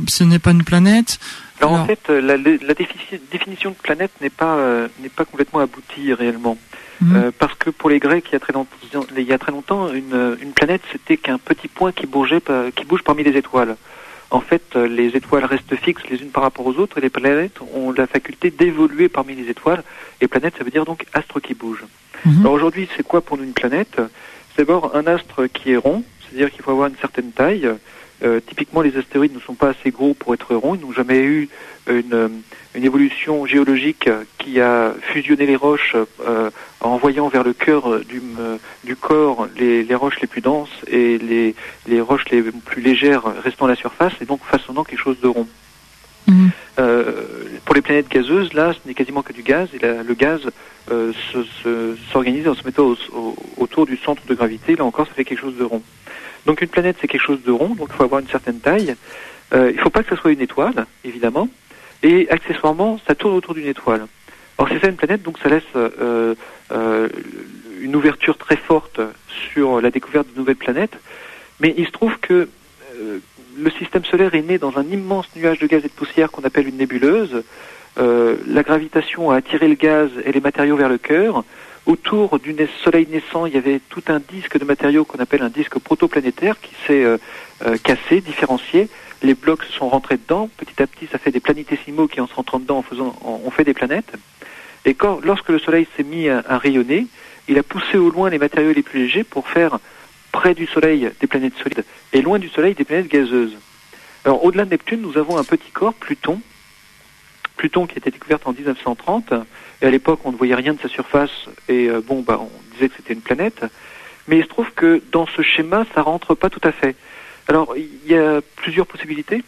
ce n'est pas une planète. Alors, en fait, euh, la, la définition de planète n'est pas euh, n'est pas complètement aboutie réellement, mhm. euh, parce que pour les Grecs, il y a très longtemps, il y a très longtemps une, une planète, c'était qu'un petit point qui bougeait, qui bouge parmi les étoiles. En fait, les étoiles restent fixes les unes par rapport aux autres, et les planètes ont la faculté d'évoluer parmi les étoiles. Et planète, ça veut dire donc astre qui bouge. Mhm. Alors aujourd'hui, c'est quoi pour nous une planète? C'est d'abord un astre qui est rond, c'est-à-dire qu'il faut avoir une certaine taille. Euh, typiquement, les astéroïdes ne sont pas assez gros pour être ronds. Ils n'ont jamais eu une, une, évolution géologique qui a fusionné les roches euh, en envoyant vers le cœur du, du corps les, les, roches les plus denses et les, les, roches les plus légères restant à la surface et donc façonnant quelque chose de rond. Mhm. Euh, pour les planètes gazeuses, là, ce n'est quasiment que du gaz, et le gaz euh, s'organise en se mettant autour du centre de gravité. Là encore, ça fait quelque chose de rond. Donc une planète, c'est quelque chose de rond, donc il faut avoir une certaine taille. Euh, il ne faut pas que ce soit une étoile, évidemment. Et accessoirement, ça tourne autour d'une étoile. Alors c'est ça une planète, donc ça laisse euh, euh, une ouverture très forte sur la découverte de nouvelles planètes. Mais il se trouve que le système solaire est né dans un immense nuage de gaz et de poussière qu'on appelle une nébuleuse. La gravitation a attiré le gaz et les matériaux vers le cœur. Autour du soleil naissant, il y avait tout un disque de matériaux qu'on appelle un disque protoplanétaire qui s'est euh, euh, cassé, différencié. Les blocs se sont rentrés dedans. Petit à petit, ça fait des planétésimaux qui, en se rentrant dedans, en faisant, ont fait des planètes. Et quand, lorsque le soleil s'est mis à, rayonner, il a poussé au loin les matériaux les plus légers pour faire près du soleil des planètes solides et loin du soleil des planètes gazeuses. Alors, au-delà de Neptune, nous avons un petit corps, Pluton, Pluton qui a été découverte en 1930. Et à l'époque, on ne voyait rien de sa surface. Et euh, bon, bah, on disait que c'était une planète. Mais il se trouve que dans ce schéma, ça rentre pas tout à fait. Alors, il y a plusieurs possibilités.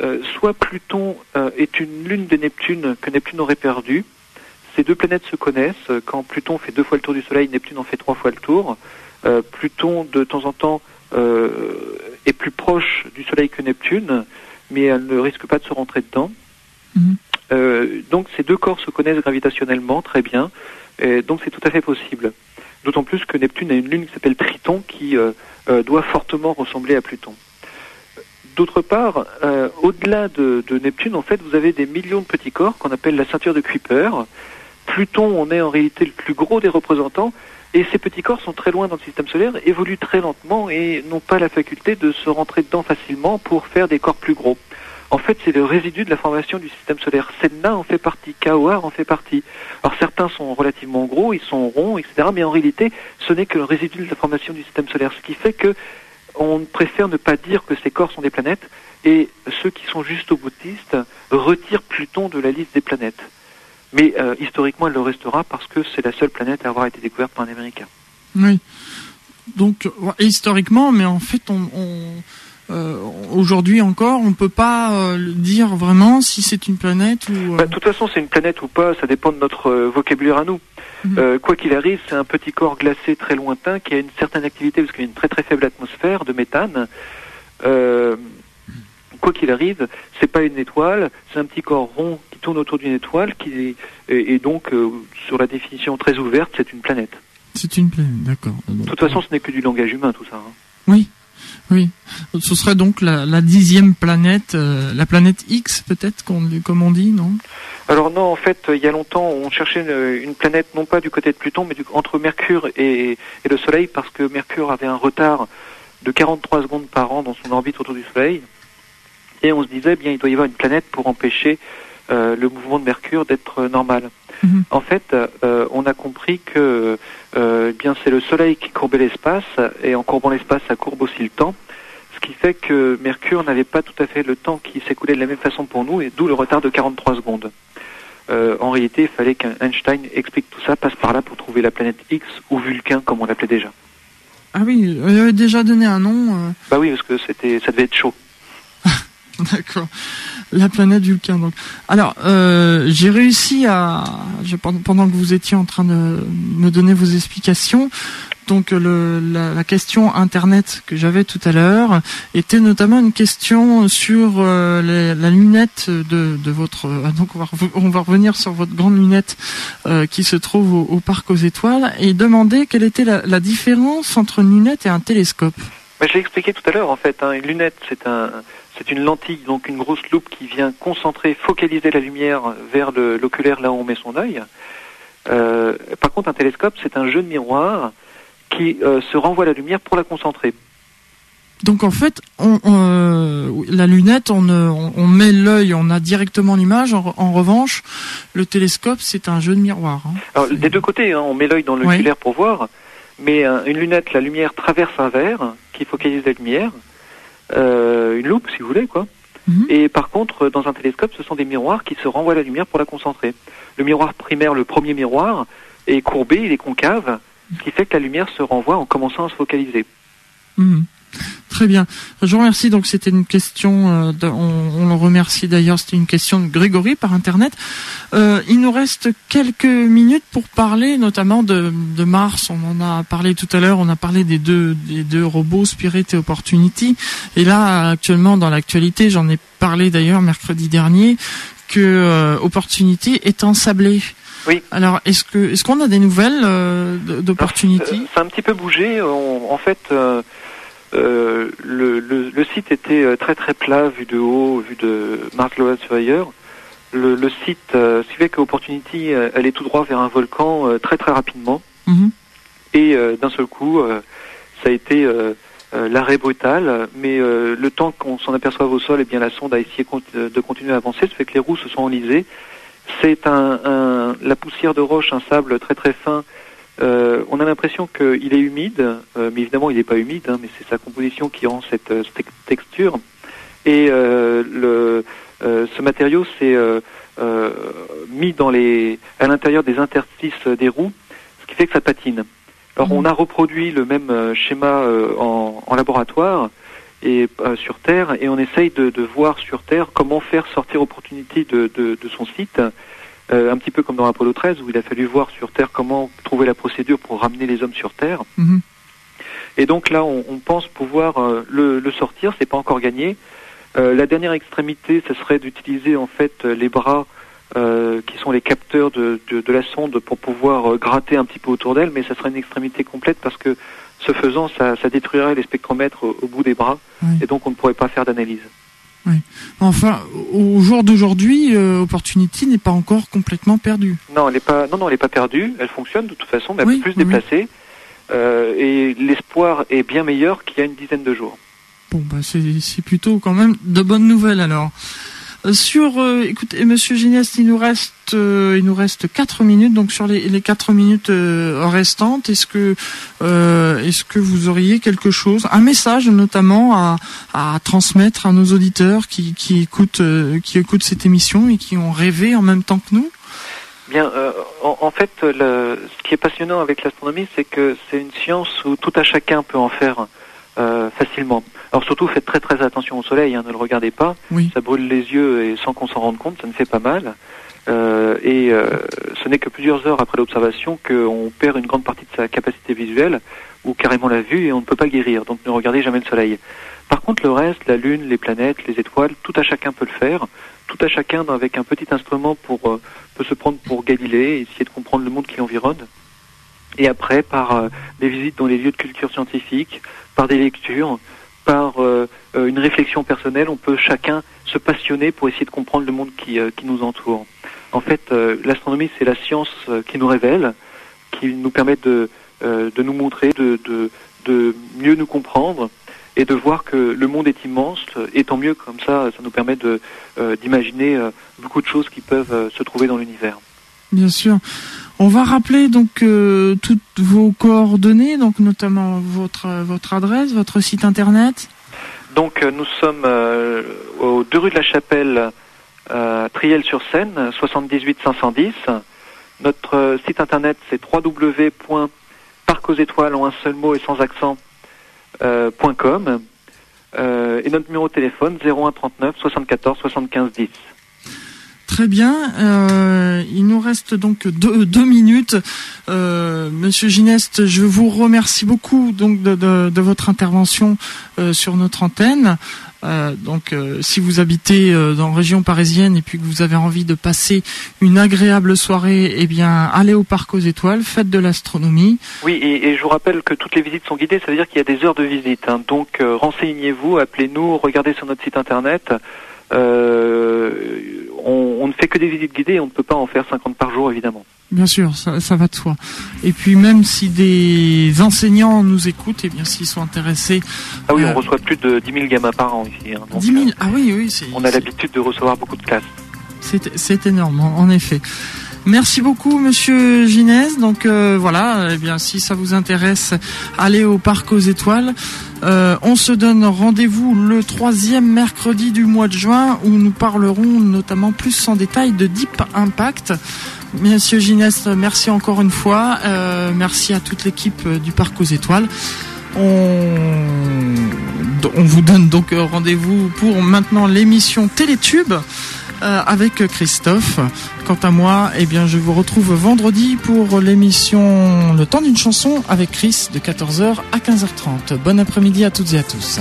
Euh, soit Pluton euh, est une lune de Neptune que Neptune aurait perdue. Ces deux planètes se connaissent. Quand Pluton fait deux fois le tour du Soleil, Neptune en fait trois fois le tour. Pluton, de temps en temps, est plus proche du Soleil que Neptune, mais elle ne risque pas de se rentrer dedans. Mhm. Euh, donc ces deux corps se connaissent gravitationnellement très bien, et donc c'est tout à fait possible. D'autant plus que Neptune a une lune qui s'appelle Triton qui euh, euh, doit fortement ressembler à Pluton. D'autre part, au-delà de, de, Neptune, en fait, vous avez des millions de petits corps qu'on appelle la ceinture de Kuiper. Pluton on est en réalité le plus gros des représentants, et ces petits corps sont très loin dans le système solaire, évoluent très lentement et n'ont pas la faculté de se rentrer dedans facilement pour faire des corps plus gros en fait, c'est le résidu de la formation du système solaire. Sedna en fait partie, Kawar en fait partie. Alors certains sont relativement gros, ils sont ronds, etc. Mais en réalité, ce n'est que le résidu de la formation du système solaire, ce qui fait que on préfère ne pas dire que ces corps sont des planètes, et ceux qui sont juste au bouddhistes retirent Pluton de la liste des planètes. Mais euh, historiquement, elle le restera parce que c'est la seule planète à avoir été découverte par un Américain. Oui. Donc, historiquement, mais en fait, on euh, aujourd'hui encore, on ne peut pas euh, dire vraiment si c'est une planète ou. Euh, bah, de toute façon, c'est une planète ou pas, ça dépend de notre vocabulaire à nous. Mhm. quoi qu'il arrive, c'est un petit corps glacé très lointain qui a une certaine activité parce qu'il y a une très très faible atmosphère de méthane. quoi qu'il arrive, c'est pas une étoile, c'est un petit corps rond qui tourne autour d'une étoile qui est, et, donc sur la définition très ouverte, c'est une planète. C'est une planète, d'accord. De toute façon, ce n'est que du langage humain, tout ça. Hein. Oui, oui. Ce serait donc la, dixième planète, euh, la planète X peut-être, comme on dit, non? Alors non, en fait, il y a longtemps, on cherchait une, planète non pas du côté de Pluton, mais entre Mercure et, le Soleil, parce que Mercure avait un retard de 43 secondes par an dans son orbite autour du Soleil. Et on se disait, bien, il doit y avoir une planète pour empêcher euh, le mouvement de Mercure d'être normal. Mhm. En fait, euh, on a compris que euh, eh bien c'est le Soleil qui courbait l'espace, et en courbant l'espace, ça courbe aussi le temps, ce qui fait que Mercure n'avait pas tout à fait le temps qui s'écoulait de la même façon pour nous, et d'où le retard de 43 secondes. Euh, en réalité, il fallait qu'Einstein explique tout ça, passe par là pour trouver la planète X ou Vulcain, comme on l'appelait déjà. Ah oui, il avait déjà donné un nom. Bah oui, parce que c'était, ça devait être chaud. D'accord. La planète Vulcain. Donc, alors, euh, j'ai réussi à, pendant que vous étiez en train de me donner vos explications, donc le, la, question internet que j'avais tout à l'heure était notamment une question sur euh, la lunette de, votre. Euh, donc on va, revenir sur votre grande lunette euh, qui se trouve au, parc aux étoiles et demander quelle était la, la différence entre une lunette et un télescope. Bah, je l'ai expliqué tout à l'heure en fait. Hein, une lunette, c'est un c'est une lentille, donc une grosse loupe qui vient concentrer, focaliser la lumière vers l'oculaire là où on met son œil. Euh, par contre, un télescope, c'est un jeu de miroir qui euh, se renvoie la lumière pour la concentrer. Donc en fait, on, euh, la lunette, on, on, met l'œil, on a directement l'image. En, revanche, le télescope, c'est un jeu de miroir. Hein. Alors, des deux côtés, hein, on met l'œil dans l'oculaire pour voir, mais une lunette, la lumière traverse un verre qui focalise la lumière. Euh, une loupe, si vous voulez, quoi. Mhm. Et par contre, dans un télescope, ce sont des miroirs qui se renvoient la lumière pour la concentrer. Le miroir primaire, le premier miroir, est courbé, il est concave, ce qui fait que la lumière se renvoie en commençant à se focaliser. Mhm. Très bien. Je vous remercie. Donc c'était une question, euh, on, le remercie d'ailleurs, c'était une question de Grégory par Internet. Euh, il nous reste quelques minutes pour parler notamment de, Mars. On en a parlé tout à l'heure, on a parlé des deux, des deux robots, Spirit et Opportunity. Et là, actuellement, dans l'actualité, j'en ai parlé d'ailleurs mercredi dernier, que euh, Opportunity est ensablé. Oui. Alors, est-ce que est-ce qu'on a des nouvelles d'Opportunity? Ça a un petit peu bougé. en fait, euh, le, le, le, site était euh, très très plat, vu de haut, vu de Mars Global Surveyor. Le, le site, euh, ce qui fait qu'Opportunity, euh, elle est tout droit vers un volcan très très rapidement. Mhm. Et d'un seul coup, ça a été l'arrêt brutal, mais le temps qu'on s'en aperçoive au sol, et eh bien la sonde a essayé de continuer à avancer, ça fait que les roues se sont enlisées. C'est un, un, la poussière de roche, un sable très très fin euh, on a l'impression qu'il est humide, euh, mais évidemment il n'est pas humide, hein, mais c'est sa composition qui rend cette, euh, texture. Et le, ce matériau s'est mis dans les, à l'intérieur des interstices des roues, ce qui fait que ça patine. Alors on a reproduit le même schéma en, laboratoire et sur Terre, et on essaye de, voir sur Terre comment faire sortir Opportunity de, de son site euh, un petit peu comme dans Apollo 13 où il a fallu voir sur Terre comment trouver la procédure pour ramener les hommes sur Terre. Mhm. Et donc là, on, pense pouvoir euh, le, le, sortir. C'est pas encore gagné. Euh, la dernière extrémité, ce serait d'utiliser en fait les bras qui sont les capteurs de, de, la sonde pour pouvoir gratter un petit peu autour d'elle, mais ça serait une extrémité complète parce que ce faisant, ça, ça détruirait les spectromètres au, bout des bras, et donc on ne pourrait pas faire d'analyse. Oui. Enfin, au jour d'aujourd'hui, euh, Opportunity n'est pas encore complètement perdue. Non, elle n'est pas. Non, non, elle n'est pas perdue. Elle fonctionne de toute façon, mais elle est plus déplacée. Euh, et l'espoir est bien meilleur qu'il y a une dizaine de jours. Bon, bah c'est plutôt quand même de bonnes nouvelles alors. Euh, sur, euh, écoutez, Monsieur Génias, il nous reste, euh, il nous reste quatre minutes. Donc sur les, les quatre minutes restantes, est-ce que, est-ce que vous auriez quelque chose, un message notamment à, à transmettre à nos auditeurs qui, qui écoutent, qui écoutent cette émission et qui ont rêvé en même temps que nous? Bien, en, en, fait, le, ce qui est passionnant avec l'astronomie, c'est que c'est une science où tout à chacun peut en faire facilement. Alors surtout, faites très très attention au soleil, hein, ne le regardez pas. Oui. Ça brûle les yeux et sans qu'on s'en rende compte, ça ne fait pas mal. Euh, et euh, ce n'est que plusieurs heures après l'observation qu'on perd une grande partie de sa capacité visuelle ou carrément la vue et on ne peut pas guérir. Donc ne regardez jamais le soleil. Par contre, le reste, la lune, les planètes, les étoiles, tout à chacun peut le faire. Tout à chacun avec un petit instrument pour euh, peut se prendre pour Galilée, essayer de comprendre le monde qui l'environne. Et après, par des visites dans les lieux de culture scientifique, par des lectures, par une réflexion personnelle, on peut chacun se passionner pour essayer de comprendre le monde qui, qui nous entoure. En fait, euh, l'astronomie, c'est la science euh, qui nous révèle, qui nous permet de, euh, de nous montrer, de, de, mieux nous comprendre et de voir que le monde est immense. Et tant mieux, comme ça, ça nous permet d'imaginer beaucoup de choses qui peuvent se trouver dans l'univers. Bien sûr. On va rappeler donc toutes vos coordonnées, donc notamment votre votre adresse, votre site internet. Donc nous sommes aux deux rues de la Chapelle euh, Triel-sur-Seine, 78 510. Notre euh, site internet c'est www.parc aux étoiles en un seul mot et sans accent euh, .com euh, et notre numéro de téléphone 01 39 74 75 10. Très bien. Euh, il nous reste donc deux, minutes. Euh, Monsieur Gineste, je vous remercie beaucoup donc de, votre intervention euh, sur notre antenne. Donc, si vous habitez dans région parisienne et puis que vous avez envie de passer une agréable soirée, eh bien, allez au parc aux étoiles, faites de l'astronomie. Oui, et, je vous rappelle que toutes les visites sont guidées, ça veut dire qu'il y a des heures de visite. Hein. Donc, renseignez-vous, appelez-nous, regardez sur notre site internet. On, on, ne fait que des visites guidées et on ne peut pas en faire 50 par jour, évidemment. Bien sûr, ça, ça, va de soi. Et puis même si des enseignants nous écoutent, et eh bien s'ils sont intéressés. Ah oui, on reçoit plus de 10 000 gamins par an ici. Hein, 10 000 Ah oui, oui. On a l'habitude de recevoir beaucoup de classes. C'est énorme, en effet. Merci beaucoup, Monsieur Ginès. Donc euh, voilà, eh bien si ça vous intéresse, allez au parc aux étoiles. Euh, on se donne rendez-vous le troisième mercredi du mois de juin où nous parlerons notamment plus en détail de Deep Impact. Monsieur Ginès, merci encore une fois. Euh, merci à toute l'équipe du parc aux étoiles. On, on vous donne donc rendez-vous pour maintenant l'émission Télétube. Euh, avec Christophe. Quant à moi, eh bien, je vous retrouve vendredi pour l'émission Le temps d'une chanson avec Chris de 14h à 15h30. Bon après-midi à toutes et à tous.